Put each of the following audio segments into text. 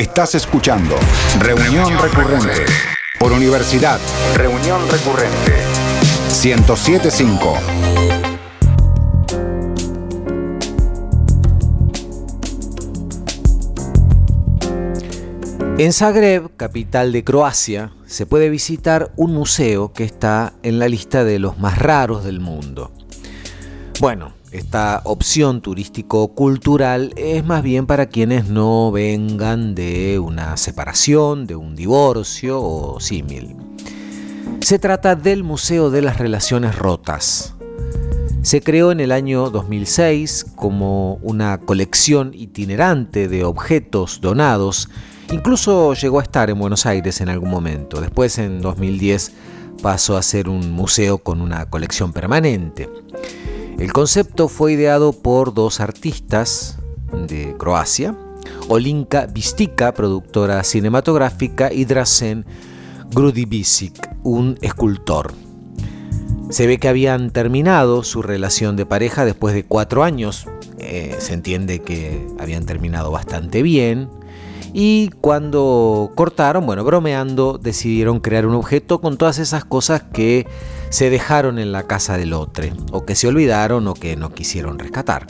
Estás escuchando Reunión Recurrente por Universidad Reunión Recurrente 1075. En Zagreb, capital de Croacia, se puede visitar un museo que está en la lista de los más raros del mundo. Bueno, esta opción turístico-cultural es más bien para quienes no vengan de una separación, de un divorcio o símil. Se trata del Museo de las Relaciones Rotas. Se creó en el año 2006 como una colección itinerante de objetos donados. Incluso llegó a estar en Buenos Aires en algún momento. Después, en 2010, pasó a ser un museo con una colección permanente. El concepto fue ideado por dos artistas de Croacia, Olinka Vistika, productora cinematográfica, y Drasen Grudibisic, un escultor. Se ve que habían terminado su relación de pareja después de cuatro años. Eh, se entiende que habían terminado bastante bien. Y cuando cortaron, bueno, bromeando, decidieron crear un objeto con todas esas cosas que se dejaron en la casa del otro, o que se olvidaron o que no quisieron rescatar.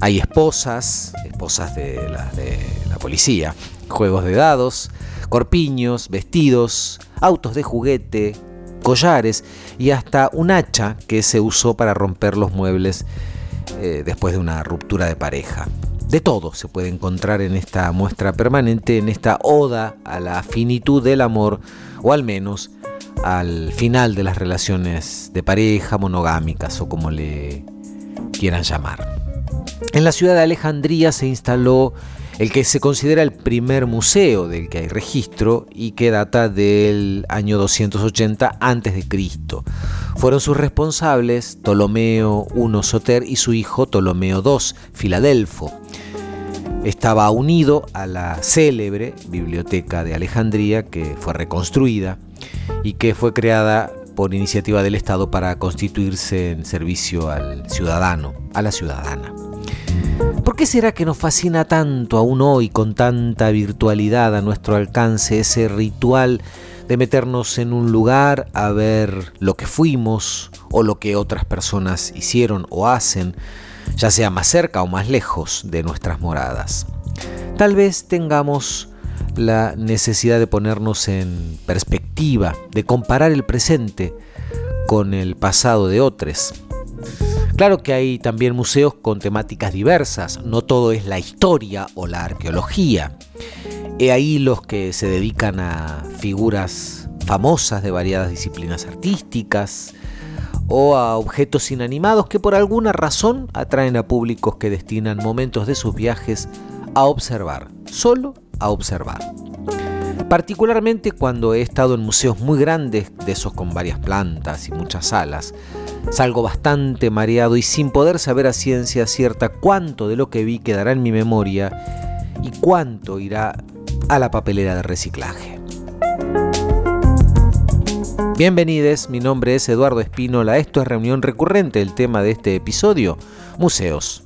Hay esposas, esposas de la, de la policía, juegos de dados, corpiños, vestidos, autos de juguete, collares y hasta un hacha que se usó para romper los muebles eh, después de una ruptura de pareja. De todo se puede encontrar en esta muestra permanente, en esta oda a la finitud del amor, o al menos al final de las relaciones de pareja, monogámicas o como le quieran llamar. En la ciudad de Alejandría se instaló el que se considera el primer museo del que hay registro y que data del año 280 a.C. Fueron sus responsables Ptolomeo I Soter y su hijo Ptolomeo II Filadelfo. Estaba unido a la célebre Biblioteca de Alejandría que fue reconstruida y que fue creada por iniciativa del Estado para constituirse en servicio al ciudadano, a la ciudadana. ¿Por qué será que nos fascina tanto aún hoy con tanta virtualidad a nuestro alcance ese ritual de meternos en un lugar a ver lo que fuimos o lo que otras personas hicieron o hacen, ya sea más cerca o más lejos de nuestras moradas? Tal vez tengamos la necesidad de ponernos en perspectiva, de comparar el presente con el pasado de otros. Claro que hay también museos con temáticas diversas, no todo es la historia o la arqueología. He ahí los que se dedican a figuras famosas de variadas disciplinas artísticas o a objetos inanimados que por alguna razón atraen a públicos que destinan momentos de sus viajes a observar, solo a observar. Particularmente cuando he estado en museos muy grandes, de esos con varias plantas y muchas salas, salgo bastante mareado y sin poder saber a ciencia cierta cuánto de lo que vi quedará en mi memoria y cuánto irá a la papelera de reciclaje. Bienvenidos, mi nombre es Eduardo Espínola, esto es Reunión Recurrente, el tema de este episodio, museos.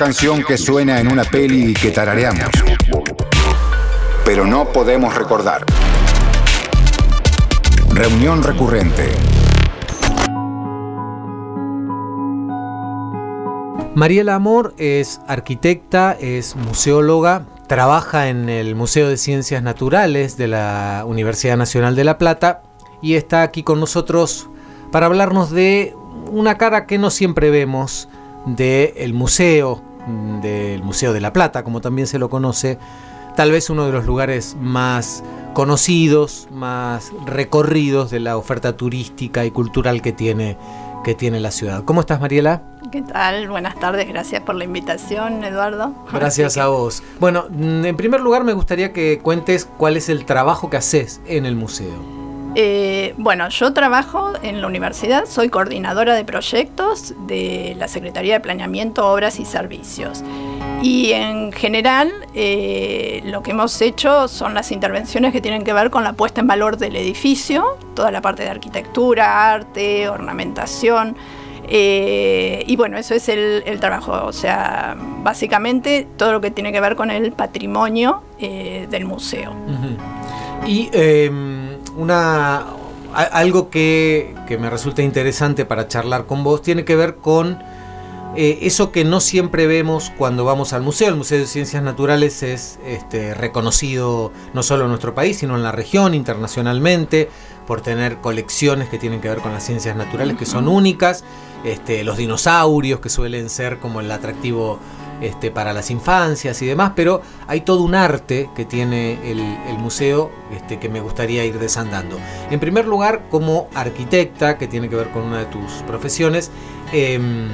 Canción que suena en una peli y que tarareamos. Pero no podemos recordar. Reunión recurrente. Mariela Amor es arquitecta, es museóloga, trabaja en el Museo de Ciencias Naturales de la Universidad Nacional de La Plata y está aquí con nosotros para hablarnos de una cara que no siempre vemos del museo, del Museo de La Plata, como también se lo conoce, tal vez uno de los lugares más conocidos, más recorridos de la oferta turística y cultural que tiene, que tiene la ciudad. ¿Cómo estás, Mariela? ¿Qué tal? Buenas tardes, gracias por la invitación, Eduardo. Gracias a vos. Bueno, mm, en primer lugar me gustaría que cuentes cuál es el trabajo que haces en el museo. Eh, bueno, yo trabajo en la universidad, soy coordinadora de proyectos de la Secretaría de Planeamiento, Obras y Servicios. Y en general eh, lo que hemos hecho son las intervenciones que tienen que ver con la puesta en valor del edificio, toda la parte de arquitectura, arte, ornamentación. eh, y bueno, eso es el, trabajo, o sea, básicamente todo lo que tiene que ver con el patrimonio del museo. Y eh, una a- algo que, que me resulta interesante para charlar con vos tiene que ver con eh, eso que no siempre vemos cuando vamos al museo. El Museo de Ciencias Naturales es este, reconocido no solo en nuestro país, sino en la región, internacionalmente, por tener colecciones que tienen que ver con las ciencias naturales que son únicas. Este, los dinosaurios que suelen ser como el atractivo este, para las infancias y demás, pero hay todo un arte que tiene el, museo este, que me gustaría ir desandando. En primer lugar, como arquitecta, que tiene que ver con una de tus profesiones, em,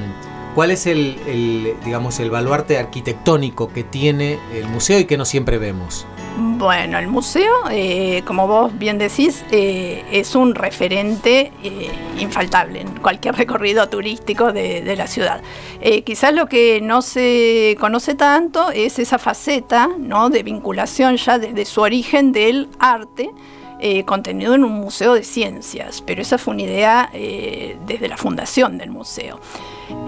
¿cuál es el, el, digamos, el baluarte arquitectónico que tiene el museo y que no siempre vemos? Bueno, el museo, eh, como vos bien decís, eh, es un referente eh, infaltable en cualquier recorrido turístico de, de la ciudad. Quizás lo que no se conoce tanto es esa faceta ¿no? de vinculación ya desde su origen del arte. contenido en un museo de ciencias, pero esa fue una idea desde la fundación del museo.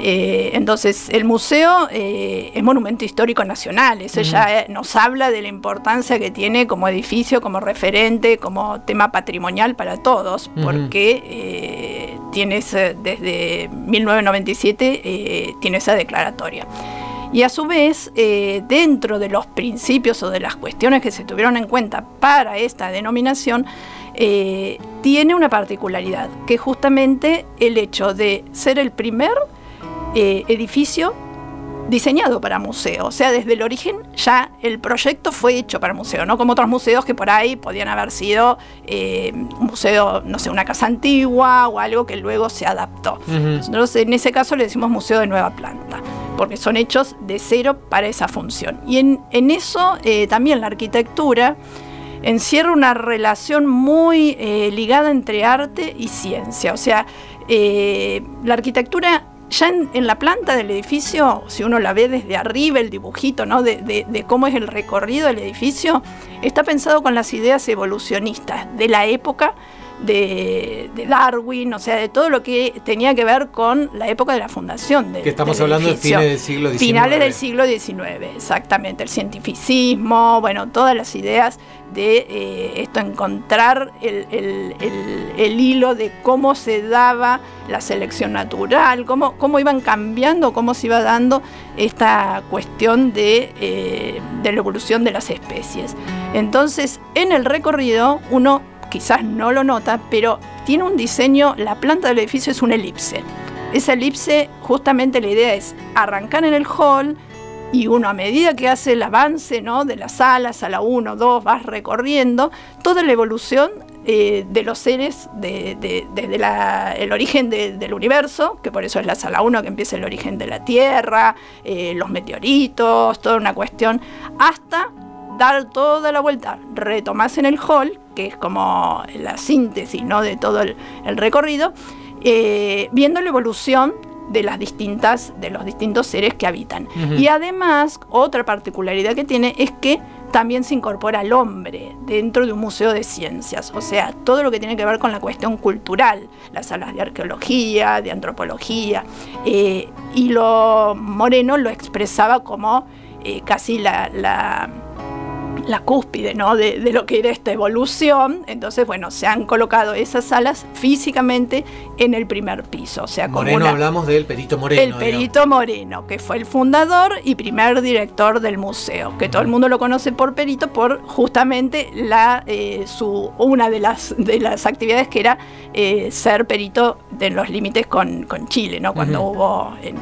Eh, entonces, el museo eh, es monumento histórico nacional, eso ya eh, nos habla de la importancia que tiene como edificio, como referente, como tema patrimonial para todos, Ujú. porque eh, tiene ese- desde 1997 eh, tiene esa declaratoria. Y a su vez, dentro de los principios o de las cuestiones que se tuvieron en cuenta para esta denominación, tiene una particularidad, que es justamente el hecho de ser el primer eh, edificio diseñado para museo. O sea, desde el origen ya el proyecto fue hecho para museo, no como otros museos que por ahí podían haber sido eh, un museo, no sé, una casa antigua o algo que luego se adaptó. Nosotros en ese caso le decimos museo de nueva planta, porque son hechos de cero para esa función. Y en, eso eh, también la arquitectura encierra una relación muy eh, ligada entre arte y ciencia. O sea, la arquitectura ya en, la planta del edificio, si uno la ve desde arriba, el dibujito ¿no? de, cómo es el recorrido del edificio, está pensado con las ideas evolucionistas de la época de, Darwin, o sea, de todo lo que tenía que ver con la época de la fundación. que estamos hablando de fines del siglo XIX. Finales del siglo XIX, exactamente. El cientificismo, bueno, todas las ideas de eh, esto, encontrar el, hilo de cómo se daba la selección natural, cómo, cómo iban cambiando, cómo se iba dando esta cuestión de, eh, de la evolución de las especies. Entonces, en el recorrido, uno quizás no lo nota, pero tiene un diseño, la planta del edificio es una elipse. Esa elipse, justamente la idea es arrancar en el hall y uno a medida que hace el avance ¿no? de las salas, a la 1, 2, vas recorriendo toda la evolución eh, de los seres desde el origen del universo, que por eso es la sala 1 que empieza el origen de la Tierra, eh, los meteoritos, toda una cuestión, hasta dar toda la vuelta, retomas en el hall que es como la síntesis ¿no? de todo el, recorrido, eh, viendo la evolución de las distintas, de los distintos seres que habitan. Y además, otra particularidad que tiene es que también se incorpora al hombre dentro de un museo de ciencias, o sea, todo lo que tiene que ver con la cuestión cultural, las salas de arqueología, de antropología, eh, y lo Moreno lo expresaba como eh, casi la la cúspide ¿no? de, lo que era esta evolución. Entonces, bueno, se han colocado esas salas físicamente en el primer piso. O sea, Moreno hablamos del Perito Moreno. El Perito Moreno, que fue el fundador y primer director del museo, que todo el mundo lo conoce por Perito, por justamente la, eh, su, una de las, de las actividades que era eh, ser perito en los límites con, Chile, ¿no? cuando hubo en,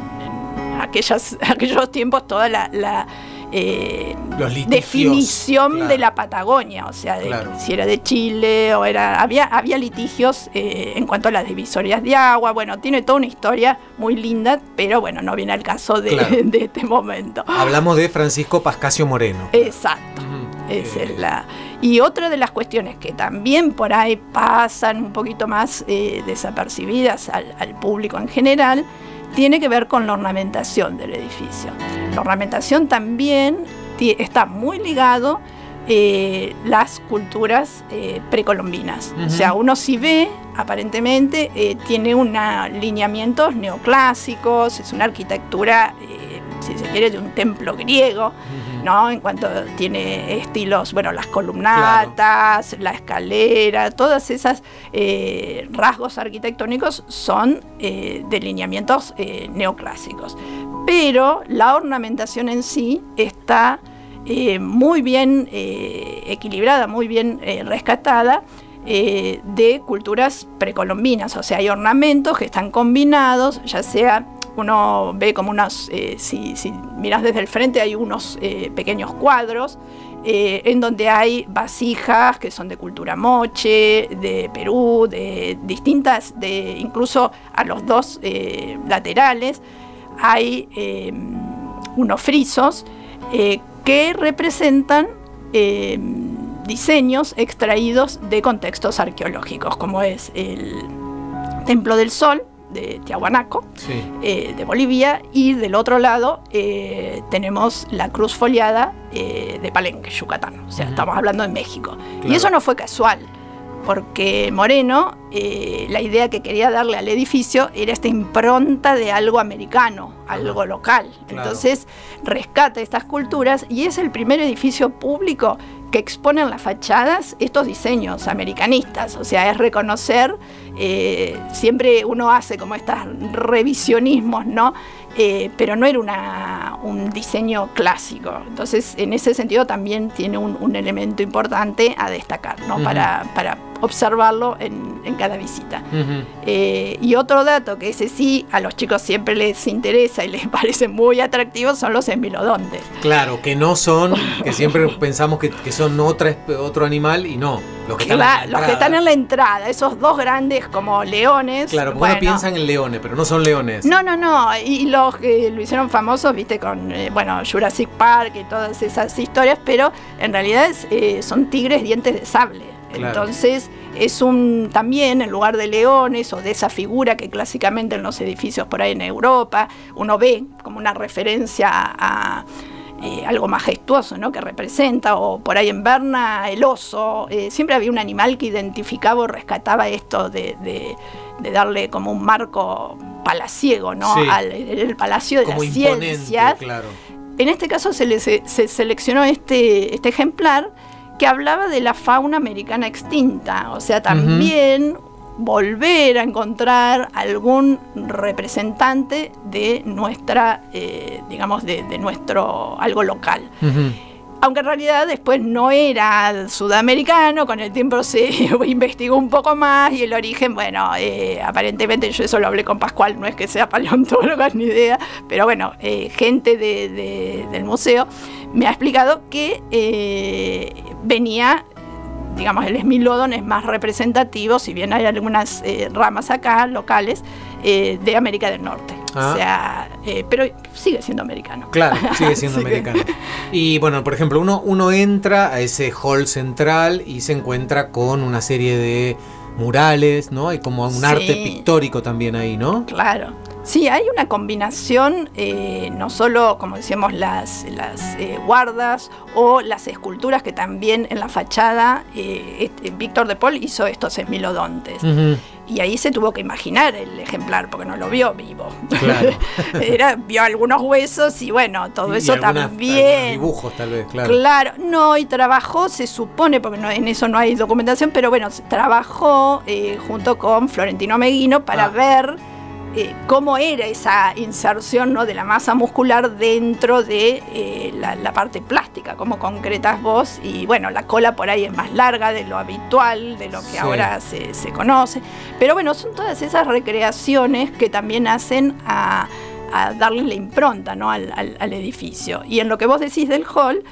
aquellas, aquellos tiempos toda la eh, definición de la Patagonia, o sea, si era de Chile o era. Había, había litigios eh, en cuanto a las divisorias de agua. Bueno, tiene toda una historia muy linda, pero bueno, no viene al caso de, este momento. Hablamos de Francisco Pascasio Moreno. Exacto. es eh. la. Y otra de las cuestiones que también por ahí pasan un poquito más desapercibidas al público en general tiene que ver con la ornamentación del edificio. La ornamentación también está muy ligado eh, las culturas eh, precolombinas. O sea, uno si ve, aparentemente, eh, tiene unos lineamientos neoclásicos, es una arquitectura, si se quiere, de un templo griego. ¿No? En cuanto tiene estilos, bueno, las columnatas, la escalera, todas esas eh, rasgos arquitectónicos son eh, delineamientos eh, neoclásicos. Pero la ornamentación en sí está muy bien equilibrada, muy bien rescatada. de culturas precolombinas, o sea, hay ornamentos que están combinados, ya sea uno ve como unas, eh, si, miras desde el frente hay unos eh, pequeños cuadros eh, en donde hay vasijas que son de cultura moche, de Perú, de distintas, de incluso a los dos laterales hay unos frisos que representan diseños extraídos de contextos arqueológicos, como es el Templo del Sol, de Tiahuanaco, eh, de Bolivia, y del otro lado eh, tenemos la cruz foliada eh, de Palenque, Yucatán. O sea, estamos hablando de México. Y eso no fue casual, porque Moreno, la idea que quería darle al edificio era esta impronta de algo americano, algo local. Entonces, rescata estas culturas y es el primer edificio público que expone en las fachadas estos diseños americanistas. O sea, es reconocer eh, siempre uno hace como estos revisionismos, ¿no? Eh, pero no era una, un diseño clásico. Entonces, en ese sentido también tiene un, elemento importante a destacar, ¿no? para, para observarlo en, en cada visita. Eh, y otro dato que ese sí a los chicos siempre les interesa y les parece muy atractivo son los esmilodontes. Claro, que no son, que siempre pensamos que, que son otra, otro animal y no. Los que, están, en la los que están en la entrada, esos dos grandes como leones. Claro, porque bueno, uno en leones, pero no son leones. No, no, no. Y que lo hicieron famosos, viste, con eh, bueno, Jurassic Park y todas esas historias, pero en realidad es, eh, son tigres dientes de sable. Claro. Entonces, es un también en lugar de leones o de esa figura que clásicamente en los edificios por ahí en Europa uno ve como una referencia a. eh, algo majestuoso ¿no? que representa, o por ahí en Berna el oso, eh, siempre había un animal que identificaba o rescataba esto de, de- de darle como un marco palaciego, ¿no? Sí. Al, el palacio de las ciencias. claro. En este caso se, le- se, se seleccionó este, este ejemplar que hablaba de la fauna americana extinta, o sea, también volver a encontrar algún representante de nuestra, eh, digamos, de, de nuestro algo local. Aunque en realidad después no era sudamericano, con el tiempo se investigó un poco más y el origen, bueno, eh, aparentemente yo eso lo hablé con Pascual, no es que sea paleontólogo ni idea, pero bueno, eh, gente de- de- del museo me ha explicado que eh, venía, digamos, el Smilodon es más representativo, si bien hay algunas eh, ramas acá locales, eh, de América del Norte. Ah. O sea, eh, pero sigue siendo americano. Claro, sigue siendo americano. Y bueno, por ejemplo, uno, uno entra a ese hall central y se encuentra con una serie de murales, ¿no? Hay como un Sí. arte pictórico también ahí, ¿no? Claro. Sí, hay una combinación, eh, no solo, como decíamos, las, las eh, guardas o las esculturas que también en la fachada eh, este, Víctor de Paul hizo estos esmilodontes. Y ahí se tuvo que imaginar el ejemplar, porque no lo vio vivo. Claro. Era, vio algunos huesos y bueno, todo Y eso algunas- también. dibujos tal vez, claro. Claro, no, y trabajó, se supone, porque no- en eso no hay documentación, pero bueno, trabajó eh, junto con Florentino Meguino para Ah. ver eh, cómo era esa inserción ¿no? de la masa muscular dentro de eh, la, la parte plástica, cómo concretas vos, y bueno, la cola por ahí es más larga de lo habitual, de lo que Sí. ahora se, se conoce, pero bueno, son todas esas recreaciones que también hacen a a darle la impronta ¿no? al, al- al edificio. Y en lo que vos decís del hall,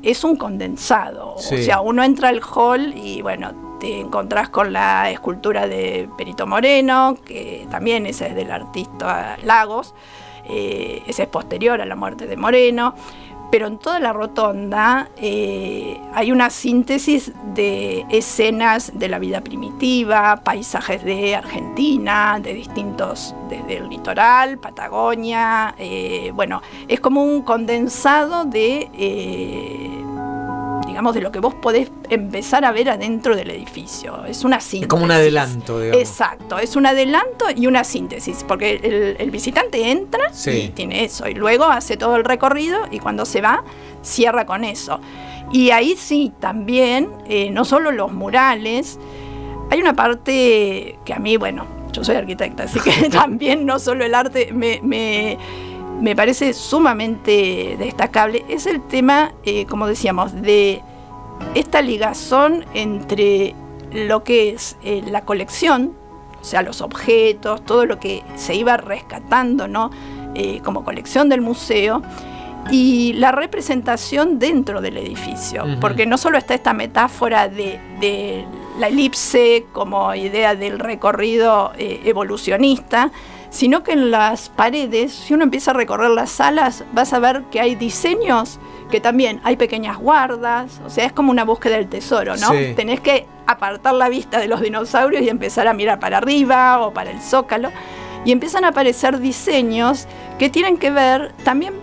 es un condensado. Sí. O sea, uno entra al hall y bueno, te encontrás con la escultura de Perito Moreno, que también esa es del artista Lagos. eh, esa es posterior a la muerte de Moreno. Pero en toda la rotonda eh, hay una síntesis de escenas de la vida primitiva, paisajes de Argentina, de distintos, desde el litoral, Patagonia. eh, bueno, es como un condensado de, digamos, de lo que vos podés empezar a ver adentro del edificio. Es una síntesis. Es como un adelanto, digamos. Exacto, es un adelanto y una síntesis, porque el, el visitante entra Sí. y tiene eso, y luego hace todo el recorrido y cuando se va, cierra con eso. Y ahí sí, también, eh, no solo los murales, hay una parte que a mí, bueno, yo soy arquitecta, así que también no solo el arte me, me- me parece sumamente destacable, es el tema, eh, como decíamos, de esta ligazón entre lo que es eh, la colección, o sea, los objetos, todo lo que se iba rescatando, ¿no? Eh, como colección del museo, y la representación dentro del edificio, porque no solo está esta metáfora de, de la elipse como idea del recorrido eh, evolucionista, sino que en las paredes, si uno empieza a recorrer las salas, vas a ver que hay diseños que también hay pequeñas guardas, o sea, es como una búsqueda del tesoro, ¿no? Sí. Tenés que apartar la vista de los dinosaurios y empezar a mirar para arriba o para el zócalo, y empiezan a aparecer diseños que tienen que ver también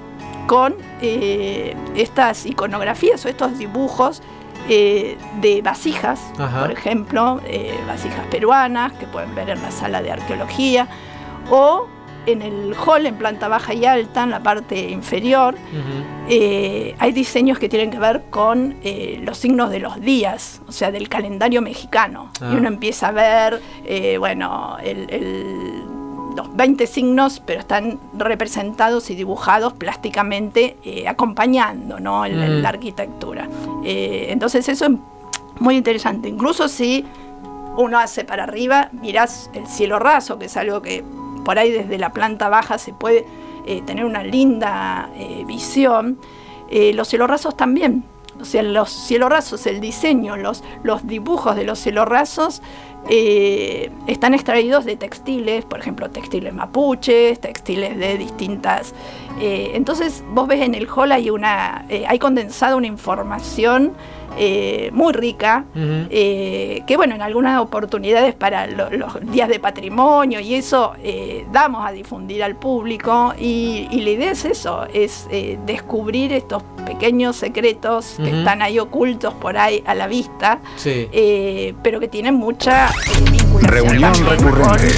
con eh, estas iconografías o estos dibujos eh, de vasijas, Ajá. por ejemplo, eh, vasijas peruanas que pueden ver en la sala de arqueología, o en el hall en planta baja y alta, en la parte inferior, eh, hay diseños que tienen que ver con eh, los signos de los días, o sea, del calendario mexicano. Ah. Y uno empieza a ver, eh, bueno, el- el- los 20 signos, pero están representados y dibujados plásticamente, acompañando ¿no? el- Mm. la arquitectura. Entonces eso es muy interesante. Incluso si uno hace para arriba, mirás el cielo raso, que es algo que por ahí desde la planta baja se puede eh, tener una linda eh, visión. Eh, los cielos rasos también. O sea, los cielos rasos, el diseño, los, los dibujos de los cielos rasos están extraídos de textiles, por ejemplo, textiles mapuches, textiles de distintas. entonces, vos ves en el hall hay una, hay condensada una información eh, muy rica, eh, que bueno, en algunas oportunidades para los días de patrimonio y eso eh, damos a difundir al público y, la idea es eso, es descubrir estos pequeños secretos que están ahí ocultos por ahí a la vista, pero que tienen mucha vinculación Reunión recurrente,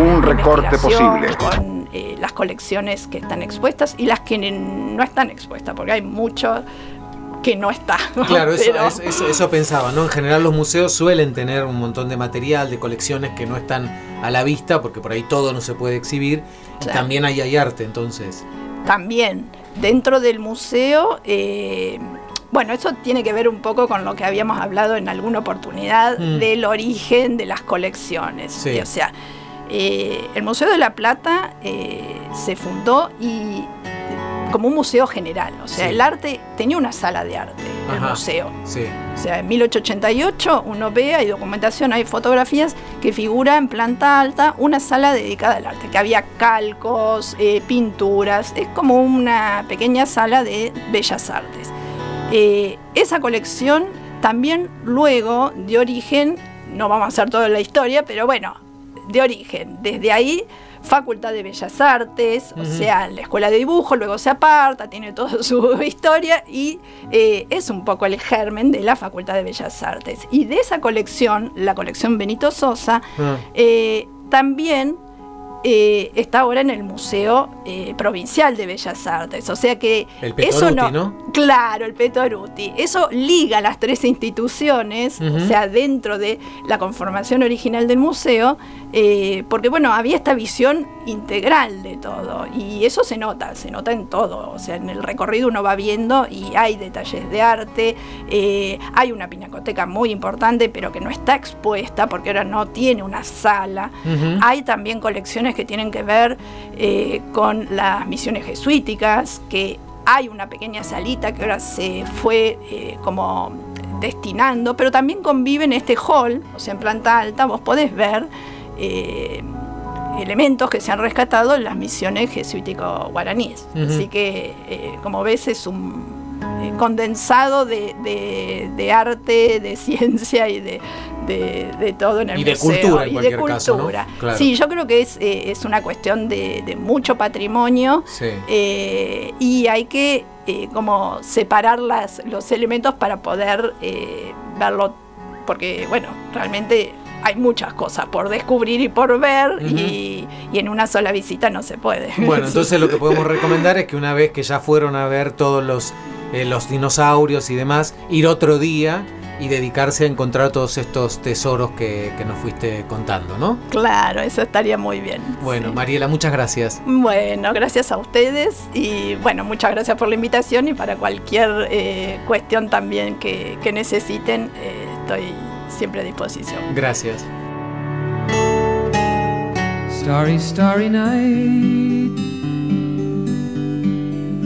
un recorte posible. Con las colecciones que están expuestas y las que no están expuestas, porque hay mucho que no está. Claro, eso, pensaba, ¿no? En general los museos suelen tener un montón de material, de colecciones que no están a la vista, porque por ahí todo no se puede exhibir. Y también ahí hay arte, entonces. También, dentro del museo, eh, bueno, eso tiene que ver un poco con lo que habíamos hablado en alguna oportunidad mm. del origen de las colecciones. o sea, eh, el Museo de la Plata eh, se fundó y como un museo general. O sea, el arte tenía una sala de arte, el museo. O sea, en 1888 uno ve, hay documentación, hay fotografías que figura en planta alta una sala dedicada al arte, que había calcos, eh, pinturas, es como una pequeña sala de bellas artes. Eh, esa colección también luego dio origen, no vamos a hacer toda la historia, pero bueno, de origen. Desde ahí Facultad de Bellas Artes, o sea, la Escuela de Dibujo, luego se aparta, tiene toda su historia y eh, es un poco el germen de la Facultad de Bellas Artes. Y de esa colección, la colección Benito Sosa, ah. eh, también eh, está ahora en el Museo eh, Provincial de Bellas Artes. O sea que eso no, Claro, el Petoruti. Eso liga las tres instituciones, o sea, dentro de la conformación original del museo, eh, porque bueno, había esta visión integral de todo. Y eso se nota, se nota en todo. O sea, en el recorrido uno va viendo y hay detalles de arte, hay una pinacoteca muy importante, pero que no está expuesta porque ahora no tiene una sala. Hay también colecciones que tienen que ver eh, con las misiones jesuíticas, que hay una pequeña salita que ahora se fue eh, como destinando, pero también convive en este hall, o sea, en planta alta, vos podés ver eh, elementos que se han rescatado en las misiones jesuítico-guaraníes. Así que, como ves, es un condensado de, arte, de ciencia y de, de, todo en el y De cultura, en y de cultura. Sí, yo creo que es, eh, es una cuestión de, mucho patrimonio eh, y hay que eh, como separar las, los elementos para poder verlo, porque bueno, realmente hay muchas cosas por descubrir y por ver y, y, en una sola visita no se puede. Bueno, entonces lo que podemos recomendar es que una vez que ya fueron a ver todos los, los dinosaurios y demás, ir otro día y dedicarse a encontrar todos estos tesoros que, nos fuiste contando, ¿no? Claro, eso estaría muy bien. Bueno, Mariela, muchas gracias. Bueno, gracias a ustedes y bueno, muchas gracias por la invitación y para cualquier eh, cuestión también que, necesiten, eh, estoy siempre a disposición. Gracias. Starry, starry night.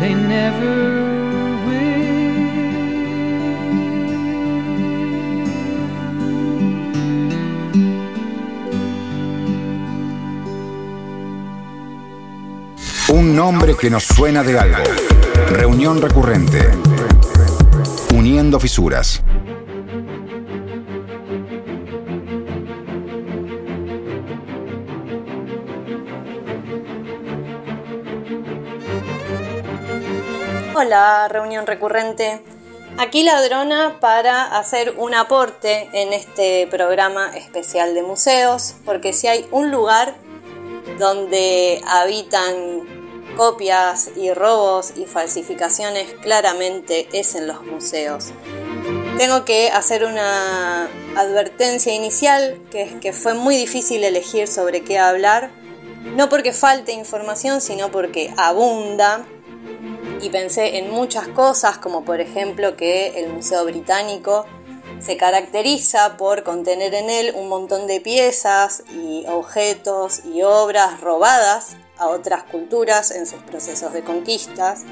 never Un nombre que nos suena de algo. Reunión recurrente. Uniendo fisuras. Hola, reunión recurrente. Aquí Ladrona para hacer un aporte en este programa especial de museos, porque si hay un lugar donde habitan copias y robos y falsificaciones claramente es en los museos. Tengo que hacer una advertencia inicial, que es que fue muy difícil elegir sobre qué hablar, no porque falte información, sino porque abunda. Y pensé en muchas cosas, como por ejemplo que el Museo Británico se caracteriza por contener en él un montón de piezas y objetos y obras robadas a otras culturas en sus procesos de conquistas,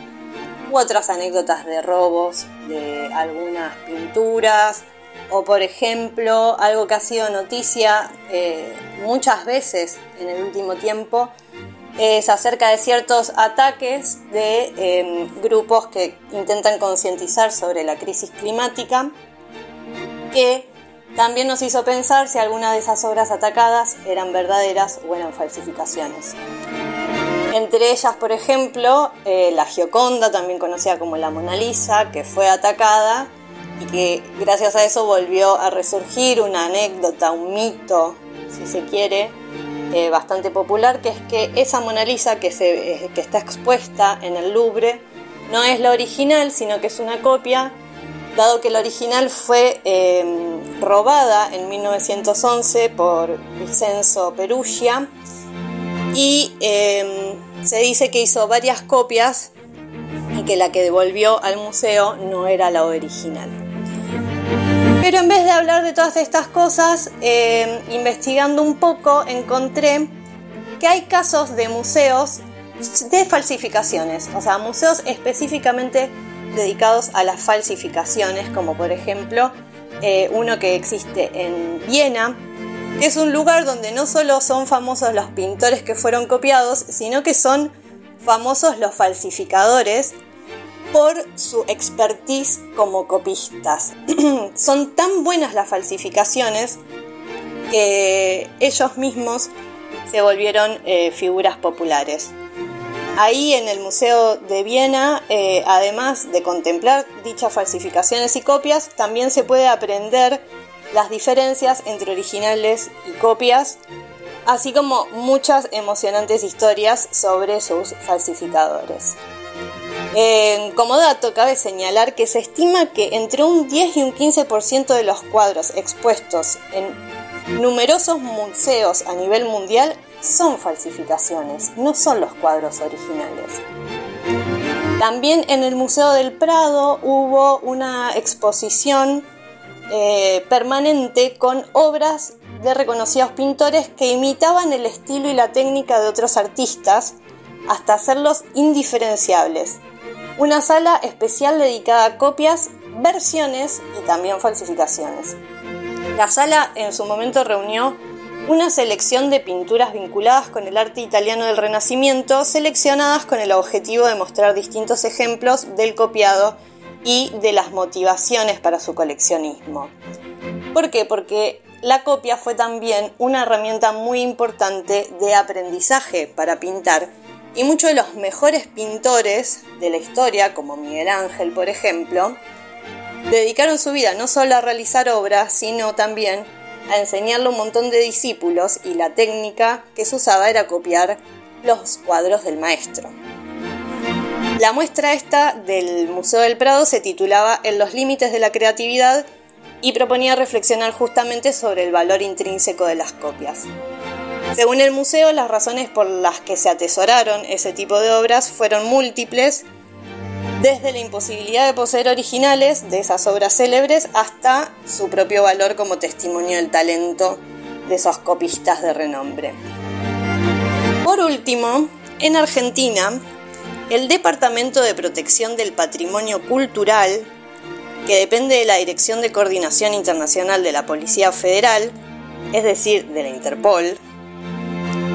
u otras anécdotas de robos de algunas pinturas, o por ejemplo, algo que ha sido noticia eh, muchas veces en el último tiempo, es acerca de ciertos ataques de em, grupos que intentan concientizar sobre la crisis climática, que también nos hizo pensar si alguna de esas obras atacadas eran verdaderas o eran falsificaciones. Entre ellas, por ejemplo, eh, la Gioconda, también conocida como la Mona Lisa, que fue atacada y que gracias a eso volvió a resurgir una anécdota, un mito, si se quiere, eh, bastante popular, que es que esa Mona Lisa eh, que está expuesta en el Louvre no es la original, sino que es una copia, dado que la original fue em, robada en 1911 por Vincenzo Perugia y em, se dice que hizo varias copias y que la que devolvió al museo no era la original. Pero en vez de hablar de todas estas cosas, em, investigando un poco, encontré que hay casos de museos de falsificaciones, o sea, museos específicamente dedicados a las falsificaciones, como por ejemplo eh, uno que existe en Viena, que es un lugar donde no solo son famosos los pintores que fueron copiados, sino que son famosos los falsificadores por su expertise como copistas. son tan buenas las falsificaciones que ellos mismos se volvieron eh, figuras populares. Ahí en el Museo de Viena, eh, además de contemplar dichas falsificaciones y copias, también se puede aprender las diferencias entre originales y copias, así como muchas emocionantes historias sobre sus falsificadores. Como dato, cabe señalar que se estima que entre un 10 y un 15% de los cuadros expuestos en numerosos museos a nivel mundial son falsificaciones, no son los cuadros originales. También en el Museo del Prado hubo una exposición eh, permanente con obras de reconocidos pintores que imitaban el estilo y la técnica de otros artistas hasta hacerlos indiferenciables. Una sala especial dedicada a copias, versiones y también falsificaciones. La sala en su momento reunió una selección de pinturas vinculadas con el arte italiano del Renacimiento, seleccionadas con el objetivo de mostrar distintos ejemplos del copiado y de las motivaciones para su coleccionismo. ¿Por qué? Porque la copia fue también una herramienta muy importante de aprendizaje para pintar y muchos de los mejores pintores de la historia, como Miguel Ángel por ejemplo, dedicaron su vida no solo a realizar obras, sino también a enseñarle a un montón de discípulos y la técnica que se usaba era copiar los cuadros del maestro. La muestra esta del Museo del Prado se titulaba En los límites de la creatividad y proponía reflexionar justamente sobre el valor intrínseco de las copias. Según el museo, las razones por las que se atesoraron ese tipo de obras fueron múltiples desde la imposibilidad de poseer originales de esas obras célebres hasta su propio valor como testimonio del talento de esos copistas de renombre. Por último, en Argentina, el Departamento de Protección del Patrimonio Cultural, que depende de la Dirección de Coordinación Internacional de la Policía Federal, es decir, de la Interpol,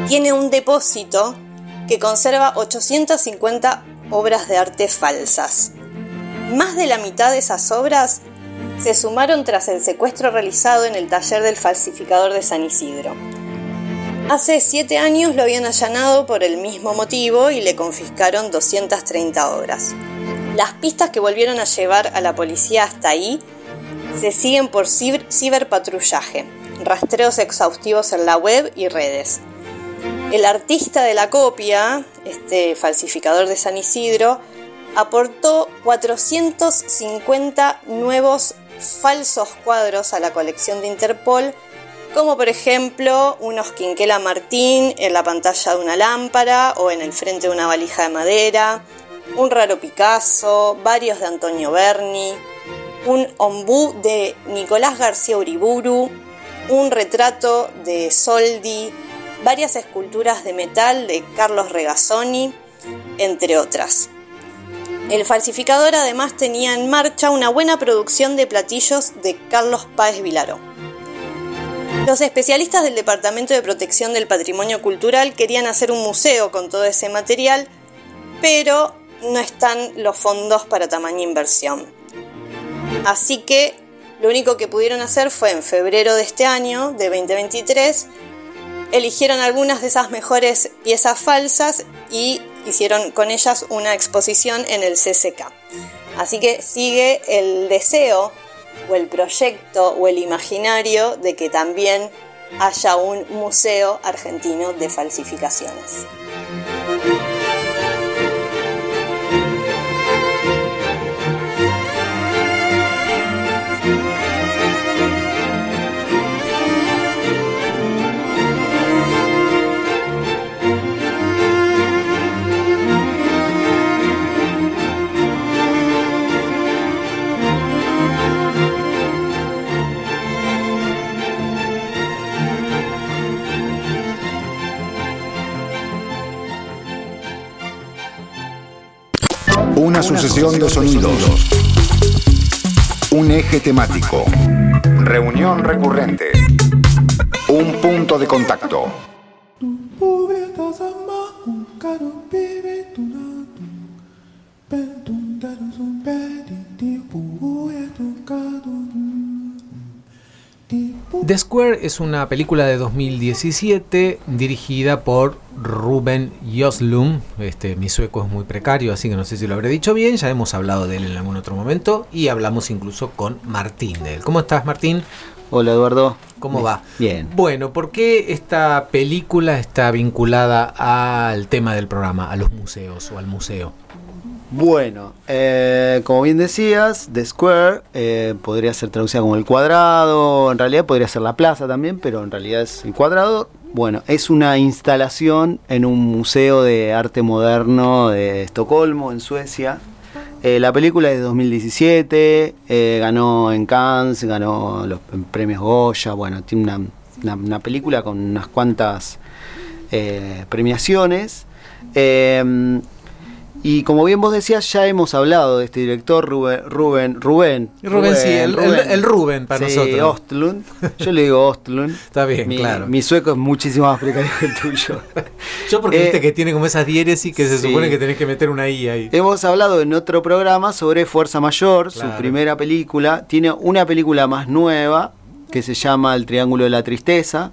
tiene un depósito que conserva 850 obras de arte falsas. Más de la mitad de esas obras se sumaron tras el secuestro realizado en el taller del falsificador de San Isidro. Hace siete años lo habían allanado por el mismo motivo y le confiscaron 230 obras. Las pistas que volvieron a llevar a la policía hasta ahí se siguen por ciberpatrullaje, rastreos exhaustivos en la web y redes. El artista de la copia, este falsificador de San Isidro, aportó 450 nuevos falsos cuadros a la colección de Interpol, como por ejemplo unos Quinquela Martín en la pantalla de una lámpara o en el frente de una valija de madera, un raro Picasso, varios de Antonio Berni, un ombú de Nicolás García Uriburu, un retrato de Soldi, varias esculturas de metal de Carlos Regazzoni, entre otras. El falsificador además tenía en marcha una buena producción de platillos de Carlos Páez Vilaró. Los especialistas del Departamento de Protección del Patrimonio Cultural querían hacer un museo con todo ese material, pero no están los fondos para tamaña inversión. Así que lo único que pudieron hacer fue en febrero de este año, de 2023, eligieron algunas de esas mejores piezas falsas y hicieron con ellas una exposición en el CCK. Así que sigue el deseo o el proyecto o el imaginario de que también haya un museo argentino de falsificaciones. Una sucesión de sonidos. Un eje temático. Reunión recurrente. Un punto de contacto. The Square es una película de 2017 dirigida por Ruben Joslum. Este, mi sueco es muy precario, así que no sé si lo habré dicho bien. Ya hemos hablado de él en algún otro momento y hablamos incluso con Martín de él. ¿Cómo estás, Martín? Hola, Eduardo. ¿Cómo va? Bien. Bueno, ¿por qué esta película está vinculada al tema del programa, a los museos o al museo? Bueno, eh, como bien decías, The Square eh, podría ser traducida como el cuadrado, en realidad podría ser la plaza también, pero en realidad es el cuadrado. Bueno, es una instalación en un museo de arte moderno de Estocolmo, en Suecia. Eh, la película es de 2017, ganó en Cannes, ganó los premios Goya, bueno, tiene una, una, una película con unas cuantas premiaciones. Y como bien vos decías, ya hemos hablado de este director, Rubén. Rubén, Rubén, Rubén, sí, el Rubén, el, Rubén para sí, nosotros. Ostlund. Yo le digo Ostlund. Está bien, mi, claro. Mi sueco es muchísimo más precario que el tuyo. Yo porque eh, viste que tiene como esas diéresis que se sí. supone que tenés que meter una I ahí. Hemos hablado en otro programa sobre Fuerza Mayor, claro. su primera película. Tiene una película más nueva que se llama El Triángulo de la Tristeza.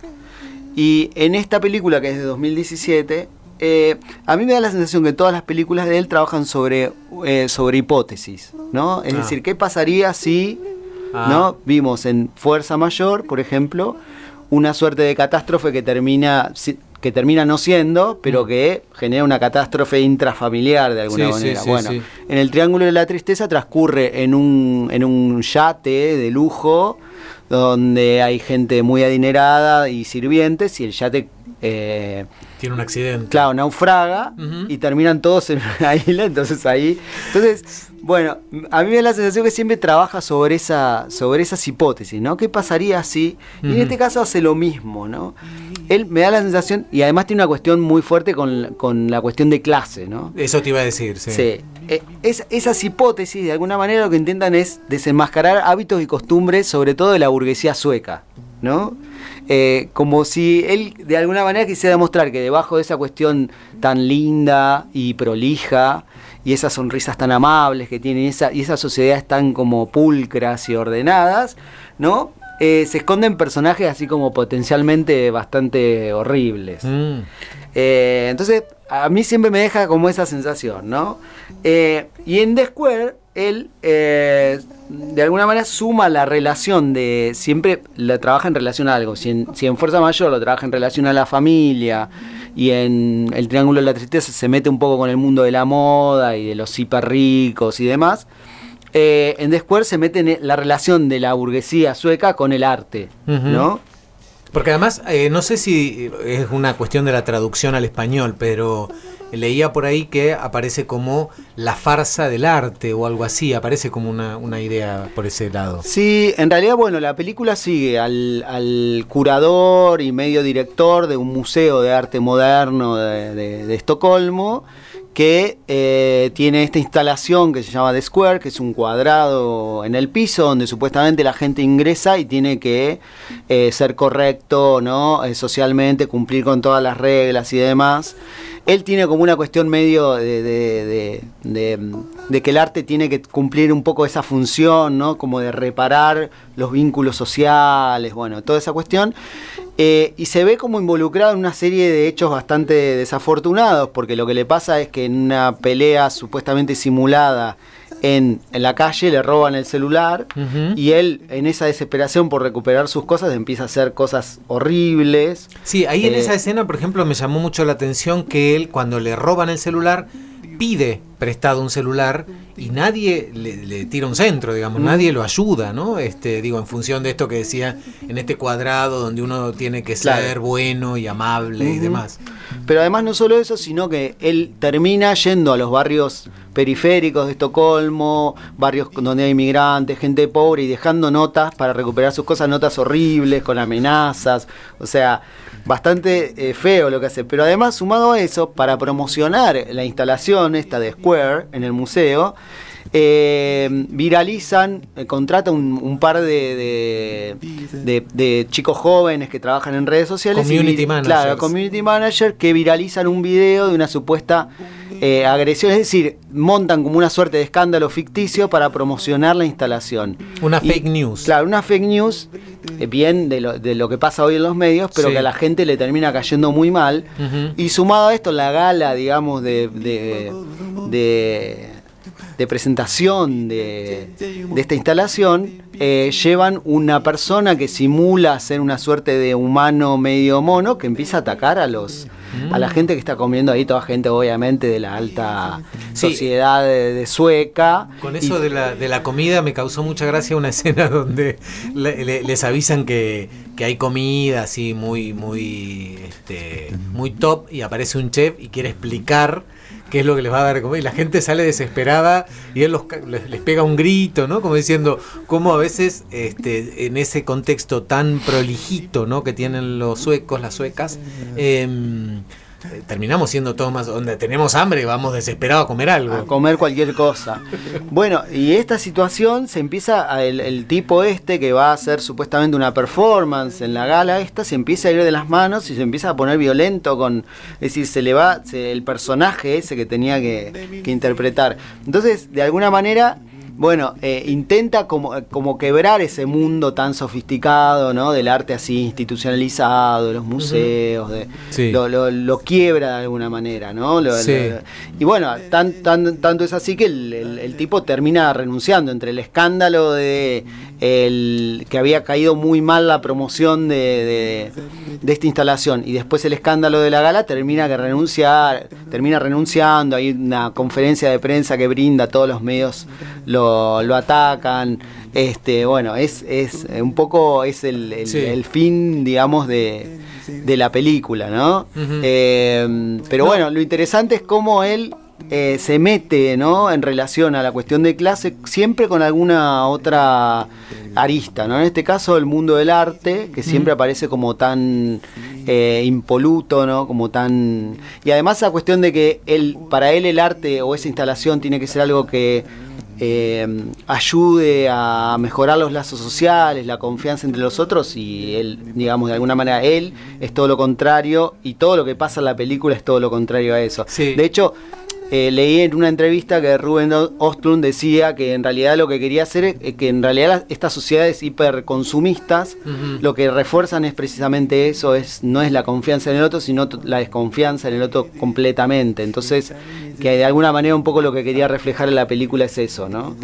Y en esta película, que es de 2017, eh, a mí me da la sensación que todas las películas de él trabajan sobre, eh, sobre hipótesis, ¿no? Es ah. decir, ¿qué pasaría si, ah. ¿no? Vimos en Fuerza Mayor, por ejemplo, una suerte de catástrofe que termina, que termina no siendo, pero Mm. que genera una catástrofe intrafamiliar de alguna Sí, manera. sí, sí, bueno, en el Triángulo de la Tristeza transcurre en un, en un yate de lujo donde hay gente muy adinerada y sirvientes y el yate... eh, Tiene un accidente. Claro, naufraga y terminan todos en una isla, entonces ahí. Entonces, bueno, a mí me da la sensación que siempre trabaja sobre esa, sobre esas hipótesis, ¿no? ¿Qué pasaría si? Y en este caso hace lo mismo, ¿no? Él me da la sensación, y además tiene una cuestión muy fuerte con, con la cuestión de clase, ¿no? Eso te iba a decir, sí. Sí. Eh, es- esas hipótesis, de alguna manera, lo que intentan es desenmascarar hábitos y costumbres, sobre todo de la burguesía sueca, ¿no? Eh, como si él, de alguna manera, quisiera demostrar que debajo de esa cuestión tan linda y prolija, y esas sonrisas tan amables que tienen, esa, y esas sociedades tan como pulcras y ordenadas, ¿no? Eh, se esconden personajes así como potencialmente bastante horribles. Mm. Eh, entonces, a mí siempre me deja como esa sensación, ¿no? Eh, y en The Square, él eh, de alguna manera suma la relación de. Siempre la trabaja en relación a algo. Si en, si en Fuerza Mayor lo trabaja en relación a la familia, y en El Triángulo de la Tristeza se mete un poco con el mundo de la moda y de los hiper ricos y demás. Eh, en The Square se mete en la relación de la burguesía sueca con el arte. ¿no? Porque además, eh, no sé si es una cuestión de la traducción al español, pero leía por ahí que aparece como la farsa del arte o algo así, aparece como una, una idea por ese lado. Sí, en realidad, bueno, la película sigue al, al curador y medio director de un museo de arte moderno de, de- de Estocolmo que eh, tiene esta instalación que se llama The Square, que es un cuadrado en el piso donde supuestamente la gente ingresa y tiene que eh, ser correcto, ¿no? Eh, socialmente, cumplir con todas las reglas y demás. Él tiene como una cuestión medio de, de- de- que el arte tiene que cumplir un poco esa función, ¿no? Como de reparar los vínculos sociales, bueno, toda esa cuestión. Eh, y se ve como involucrado en una serie de hechos bastante desafortunados, porque lo que le pasa es que en una pelea supuestamente simulada en, en la calle le roban el celular y él en esa desesperación por recuperar sus cosas empieza a hacer cosas horribles. Sí, ahí en Eh, esa escena, por ejemplo, me llamó mucho la atención que él, cuando le roban el celular, pide prestado un celular y nadie le, le tira un centro, digamos, Mm. nadie lo ayuda, ¿no? Este, digo, en función de esto que decía, en este cuadrado donde uno tiene que Claro. ser bueno y amable y demás. Pero además no solo eso, sino que él termina yendo a los barrios periféricos de Estocolmo, barrios donde hay inmigrantes, gente pobre y dejando notas para recuperar sus cosas, notas horribles, con amenazas, o sea, bastante eh, feo lo que hace. Pero además, sumado a eso, para promocionar la instalación esta de Square en el museo, eh, viralizan, eh, contrata un, par de, de, chicos jóvenes que trabajan en redes sociales. Community manager. Claro, community manager que viralizan un video de una supuesta eh, agresión, es decir, montan como una suerte de escándalo ficticio para promocionar la instalación. Una fake news. Claro, una fake news, eh, bien de lo, de lo, que pasa hoy en los medios, pero que a la gente le termina cayendo muy mal. Y sumado a esto, la gala, digamos, de, de presentación de, esta instalación, eh, llevan una persona que simula ser una suerte de humano medio mono que empieza a atacar a los a la gente que está comiendo ahí, toda gente obviamente de la alta sociedad de, sueca. Con eso de, la, de la comida me causó mucha gracia una escena donde les avisan que, que, hay comida así muy, muy, este, muy top y aparece un chef y quiere explicar qué es lo que les va a dar de comer. Y la gente sale desesperada y él les, pega un grito, ¿no? Como diciendo, cómo a veces este, en ese contexto tan prolijito, ¿no? Que tienen los suecos, las suecas, eh, eh, terminamos siendo todos más donde tenemos hambre, vamos desesperados a comer algo. A comer cualquier cosa. bueno, y esta situación se empieza, a el, tipo este que va a hacer supuestamente una performance en la gala esta, se empieza a ir de las manos y se empieza a poner violento con, es decir, se le va el personaje ese que tenía que, que interpretar. Entonces, de alguna manera, bueno, eh, intenta como, como, quebrar ese mundo tan sofisticado, ¿no? Del arte así institucionalizado, de los museos, de, lo, quiebra de alguna manera, ¿no? y bueno, tan, tan, tanto es así que el, tipo termina renunciando entre el escándalo de el, que había caído muy mal la promoción de, esta instalación. Y después el escándalo de la gala termina que renunciar, termina renunciando, hay una conferencia de prensa que brinda todos los medios lo, atacan. Este, bueno, es, es un poco es el, fin, digamos, de, la película, ¿no? Eh, pero bueno, lo interesante es cómo él eh, se mete ¿no? en relación a la cuestión de clase siempre con alguna otra arista, ¿no? En este caso el mundo del arte, que siempre aparece como tan eh, impoluto, ¿no? Como tan. Y además la cuestión de que él, para él el arte o esa instalación tiene que ser algo que eh, ayude a mejorar los lazos sociales, la confianza entre los otros, y él, digamos, de alguna manera, él es todo lo contrario, y todo lo que pasa en la película es todo lo contrario a eso. De hecho, eh, leí en una entrevista que Rubén Ostlund decía que en realidad lo que quería hacer es que en realidad estas sociedades hiperconsumistas lo que refuerzan es precisamente eso, es no es la confianza en el otro, sino la desconfianza en el otro completamente. Entonces, que de alguna manera un poco lo que quería reflejar en la película es eso, ¿no?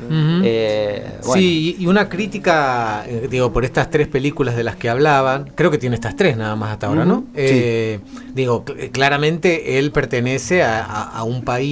Eh, sí, y una crítica, eh, digo, por estas tres películas de las que hablaban, creo que tiene estas tres nada más hasta ahora, ¿no? Digo, claramente él pertenece a un país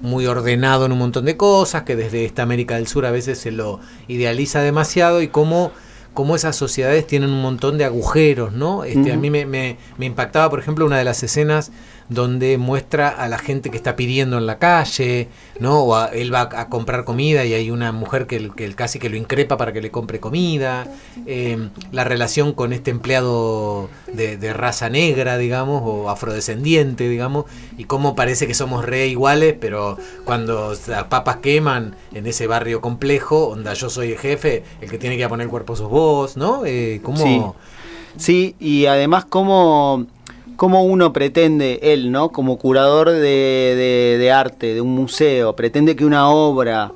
muy ordenado en un montón de cosas, que desde esta América del Sur a veces se lo idealiza demasiado y cómo, cómo esas sociedades tienen un montón de agujeros, ¿no? Este, A mí me, me, me impactaba, por ejemplo, una de las escenas donde muestra a la gente que está pidiendo en la calle, ¿no? O él va a comprar comida y hay una mujer que, que casi que lo increpa para que le compre comida. Eh, la relación con este empleado de, raza negra, digamos, o afrodescendiente, digamos, y cómo parece que somos re iguales, pero cuando las papas queman en ese barrio complejo, onda yo soy el jefe, el que tiene que poner el cuerpo sos vos, ¿no? Eh, ¿cómo... sí, y además cómo cómo uno pretende, él, ¿no? Como curador de, arte, de un museo, pretende que una obra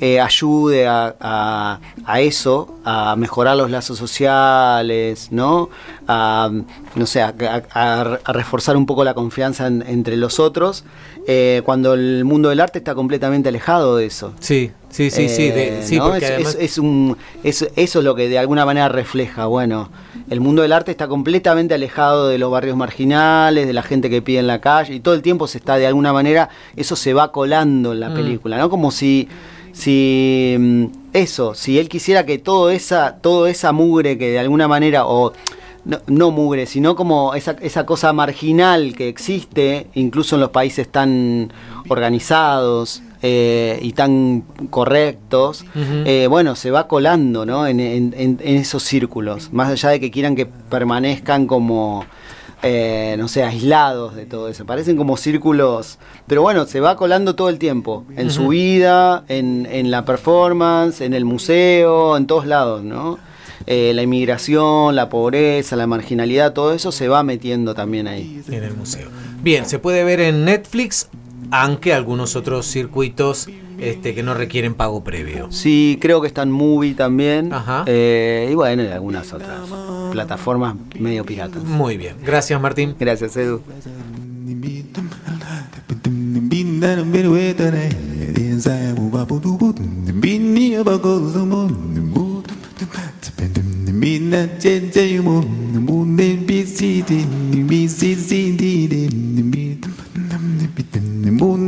eh, ayude a, eso, a mejorar los lazos sociales, ¿no? A, no sé, a, reforzar un poco la confianza entre los otros, eh, cuando el mundo del arte está completamente alejado de eso. Sí, sí, sí, sí. Eh, es, un, eso es lo que de alguna manera refleja, bueno el mundo del arte está completamente alejado de los barrios marginales, de la gente que pide en la calle, y todo el tiempo se está, de alguna manera, eso se va colando en la mm. película, ¿no? Como si, si mm, eso, si él quisiera que todo esa, toda esa mugre que de alguna manera, o no, no mugre, sino como esa, esa cosa marginal que existe, incluso en los países tan organizados eh, y tan correctos, eh, bueno, se va colando ¿no? en, en- en- en esos círculos, más allá de que quieran que permanezcan como... eh, no sé, aislados de todo eso. Parecen como círculos, pero bueno, se va colando todo el tiempo, en su vida, en, en la performance, en el museo, en todos lados, ¿no? Eh, la inmigración, la pobreza, la marginalidad, todo eso se va metiendo también ahí. En el museo. Bien, se puede ver en Netflix, aunque algunos otros circuitos este, que no requieren pago previo. Sí, creo que está en Movie también. Eh, y bueno, y algunas otras plataformas medio piratas. Muy bien. Gracias, Martín. Gracias, Edu.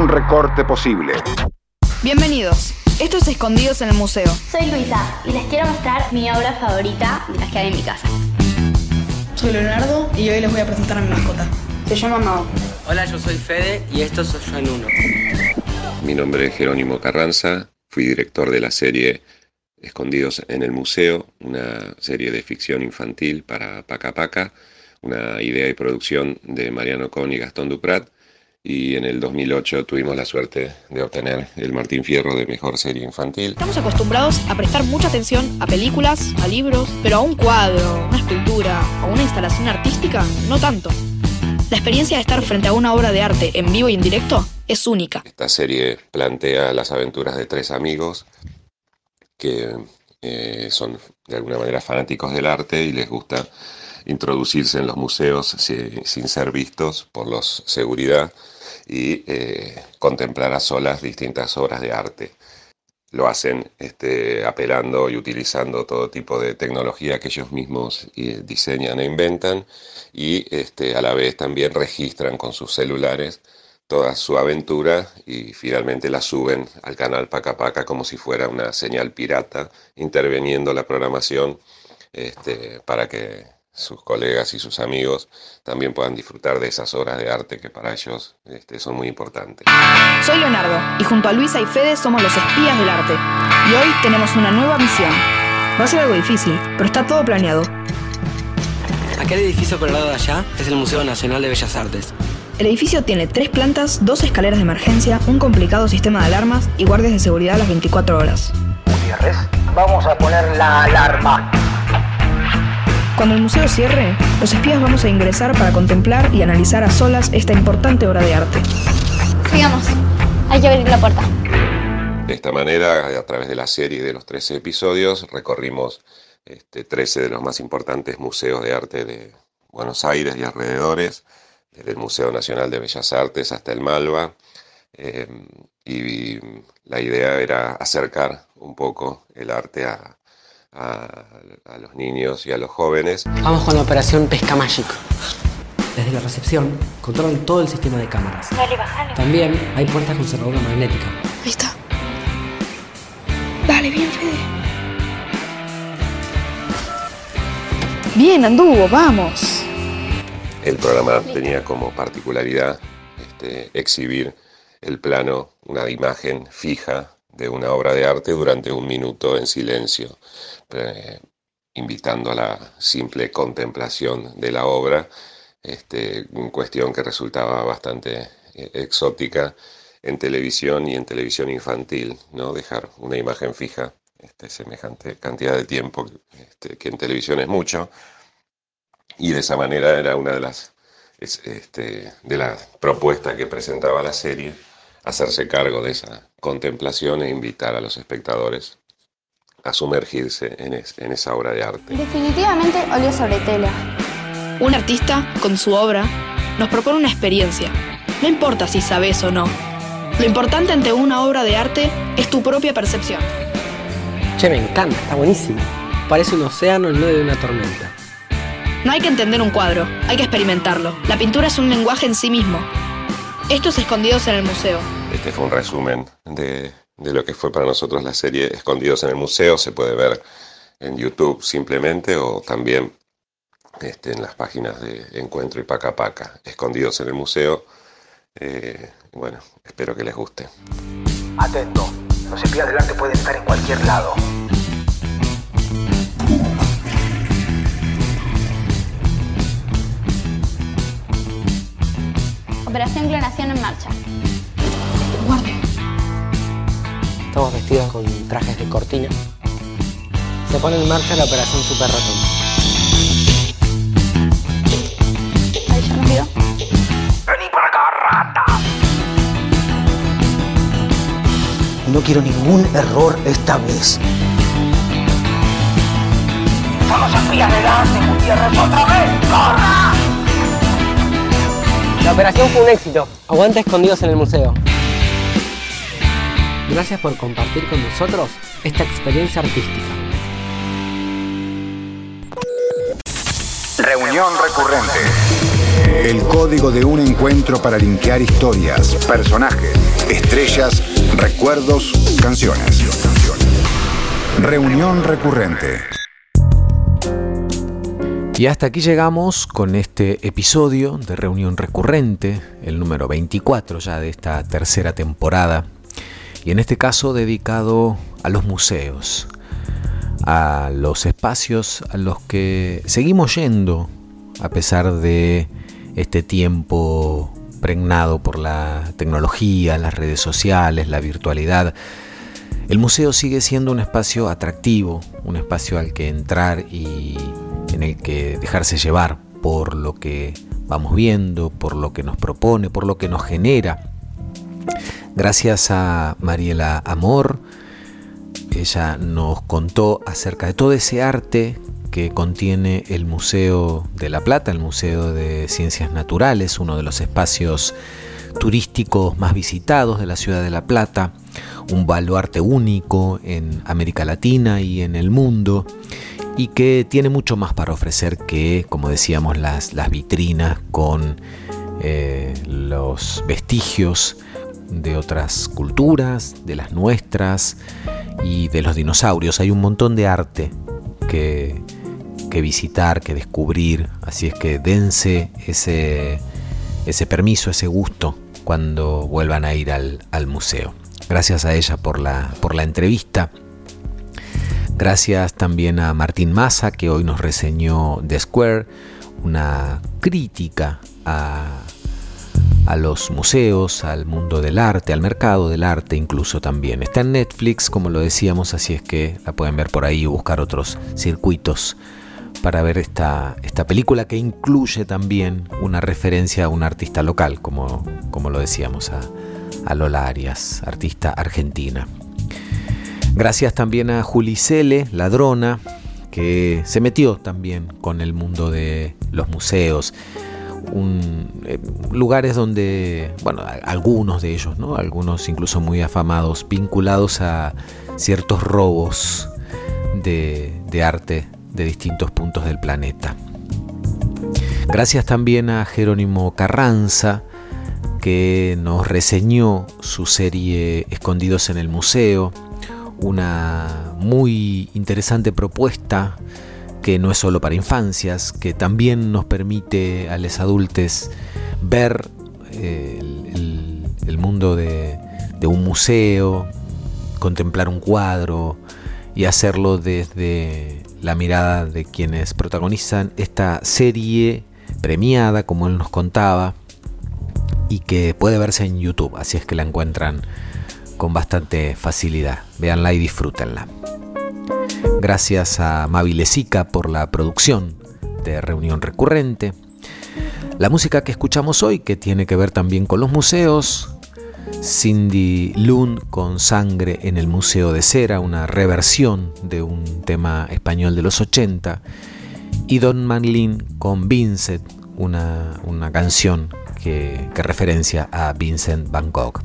Un recorte posible. Bienvenidos. Esto es Escondidos en el Museo. Soy Luisa y les quiero mostrar mi obra favorita de las que hay en mi casa. Soy Leonardo y hoy les voy a presentar a mi mascota. Se llama Mao. Hola, yo soy Fede y esto soy yo en uno. Mi nombre es Jerónimo Carranza, fui director de la serie Escondidos en el Museo, una serie de ficción infantil para Paca Paca, una idea y producción de Mariano Con y Gastón Duprat, y en el 2008 tuvimos la suerte de obtener el Martín Fierro de Mejor Serie Infantil. Estamos acostumbrados a prestar mucha atención a películas, a libros, pero a un cuadro, una escultura o una instalación artística, no tanto. La experiencia de estar frente a una obra de arte en vivo y en directo es única. Esta serie plantea las aventuras de tres amigos que eh, son de alguna manera fanáticos del arte y les gusta introducirse en los museos sin ser vistos por los seguridad y eh, contemplar a solas distintas obras de arte. Lo hacen este, apelando y utilizando todo tipo de tecnología que ellos mismos eh, diseñan e inventan y este, a la vez también registran con sus celulares toda su aventura y finalmente la suben al canal Paca Paca como si fuera una señal pirata, interviniendo la programación este, para que sus colegas y sus amigos también puedan disfrutar de esas obras de arte que para ellos este, son muy importantes. Soy Leonardo y junto a Luisa y Fede somos los espías del arte. Y hoy tenemos una nueva misión. Va a ser algo difícil, pero está todo planeado. Aquel edificio por el lado de allá es el Museo Nacional de Bellas Artes. El edificio tiene tres plantas, dos escaleras de emergencia, un complicado sistema de alarmas y guardias de seguridad a las 24 horas. Gutiérrez, vamos a poner la alarma. Cuando el museo cierre, los espías vamos a ingresar para contemplar y analizar a solas esta importante obra de arte. Sigamos, hay que abrir la puerta. De esta manera, a través de la serie de los 13 episodios, recorrimos este, 13 de los más importantes museos de arte de Buenos Aires y alrededores desde el Museo Nacional de Bellas Artes hasta el Malva. Em, y la idea era acercar un poco el arte a, los niños y a los jóvenes. Vamos con la operación Pesca Mágico. Desde la recepción controlan todo el sistema de cámaras. Dale, bájale. También hay puertas con cerradura magnética. Ahí está. Dale, bien, Fede. Bien, anduvo, vamos. El programa tenía como particularidad este, exhibir el plano, una imagen fija de una obra de arte durante un minuto en silencio, eh, invitando a la simple contemplación de la obra, este, cuestión que resultaba bastante eh, exótica en televisión y en televisión infantil, ¿no? Dejar una imagen fija, este, semejante cantidad de tiempo, este, que en televisión es mucho, y de esa manera era una de las, este, de las propuestas que presentaba la serie, hacerse cargo de esa contemplación e invitar a los espectadores a sumergirse en, en esa obra de arte. Definitivamente óleo sobre tela. Un artista, con su obra, nos propone una experiencia. No importa si sabes o no. Lo importante ante una obra de arte es tu propia percepción. Che, me encanta, está buenísimo. Parece un océano en medio de una tormenta. No hay que entender un cuadro, hay que experimentarlo. La pintura es un lenguaje en sí mismo. Estos escondidos en el museo. Este fue un resumen de, lo que fue para nosotros la serie Escondidos en el Museo. Se puede ver en YouTube simplemente o también este, en las páginas de Encuentro y Paca Paca. Escondidos en el Museo. Eh, bueno, espero que les guste. Atento, los espías del arte pueden estar en cualquier lado. Operación clonación en marcha. Estamos vestidos con trajes de cortina. Se pone en marcha la operación Super Ratón. Ahí ya nos vio. Vení para acá, rata. No quiero ningún error esta vez. Son los espías del arte, Gutiérrez, otra vez. ¡Corra! La operación fue un éxito. Aguanta escondidos en el museo. Gracias por compartir con nosotros esta experiencia artística. Reunión recurrente. El código de un encuentro para linkear historias, personajes, estrellas, recuerdos, canciones. Reunión recurrente. Y hasta aquí llegamos con este episodio de Reunión Recurrente, el número 24 ya de esta tercera temporada, y en este caso dedicado a los museos, a los espacios a los que seguimos yendo a pesar de este tiempo pregnado por la tecnología, las redes sociales, la virtualidad. El museo sigue siendo un espacio atractivo, un espacio al que entrar y en el que dejarse llevar por lo que vamos viendo, por lo que nos propone, por lo que nos genera. Gracias a Mariela Amor, ella nos contó acerca de todo ese arte que contiene el Museo de La Plata, el Museo de Ciencias Naturales, uno de los espacios turísticos más visitados de la ciudad de La Plata, un baluarte único en América Latina y en el mundo, y que tiene mucho más para ofrecer que, como decíamos, las, vitrinas con eh, los vestigios de otras culturas, de las nuestras y de los dinosaurios. Hay un montón de arte que, que visitar, que descubrir, así es que dense ese, ese permiso, ese gusto cuando vuelvan a ir al, al museo. Gracias a ella por la, por la entrevista. Gracias también a Martín Massa, que hoy nos reseñó The Square, una crítica a, a los museos, al mundo del arte, al mercado del arte incluso también. Está en Netflix, como lo decíamos, así es que la pueden ver por ahí o buscar otros circuitos para ver esta, esta película que incluye también una referencia a un artista local, como, como lo decíamos, a, a Lola Arias, artista argentina. Gracias también a Julicele, ladrona, que se metió también con el mundo de los museos eh, lugares donde, bueno, algunos de ellos, ¿no? Algunos incluso muy afamados, vinculados a ciertos robos de, de arte de distintos puntos del planeta. Gracias también a Jerónimo Carranza, que nos reseñó su serie Escondidos en el Museo, una muy interesante propuesta que no es solo para infancias, que también nos permite a los adultos ver eh, el, mundo de, de, un museo, contemplar un cuadro y hacerlo desde la mirada de quienes protagonizan esta serie premiada, como él nos contaba, y que puede verse en YouTube, así es que la encuentran con bastante facilidad. Véanla y disfrútenla. Gracias a Mavilesica por la producción de Reunión Recurrente. La música que escuchamos hoy, que tiene que ver también con los museos, Cindy Lund con Sangre en el Museo de Cera, una reversión de un tema español de los 80, y Don Manlin con Vincent, una, canción que, que referencia a Vincent Van Gogh.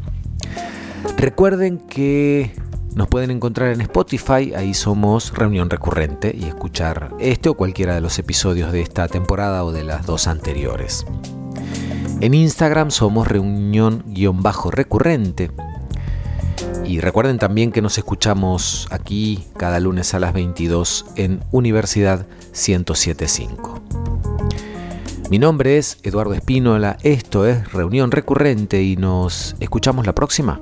Recuerden que nos pueden encontrar en Spotify, ahí somos Reunión Recurrente y escuchar este o cualquiera de los episodios de esta temporada o de las dos anteriores. En Instagram somos reunión-recurrente. Y recuerden también que nos escuchamos aquí cada lunes a las 22 en Universidad 1075. Mi nombre es Eduardo Espínola, esto es Reunión Recurrente y nos escuchamos la próxima.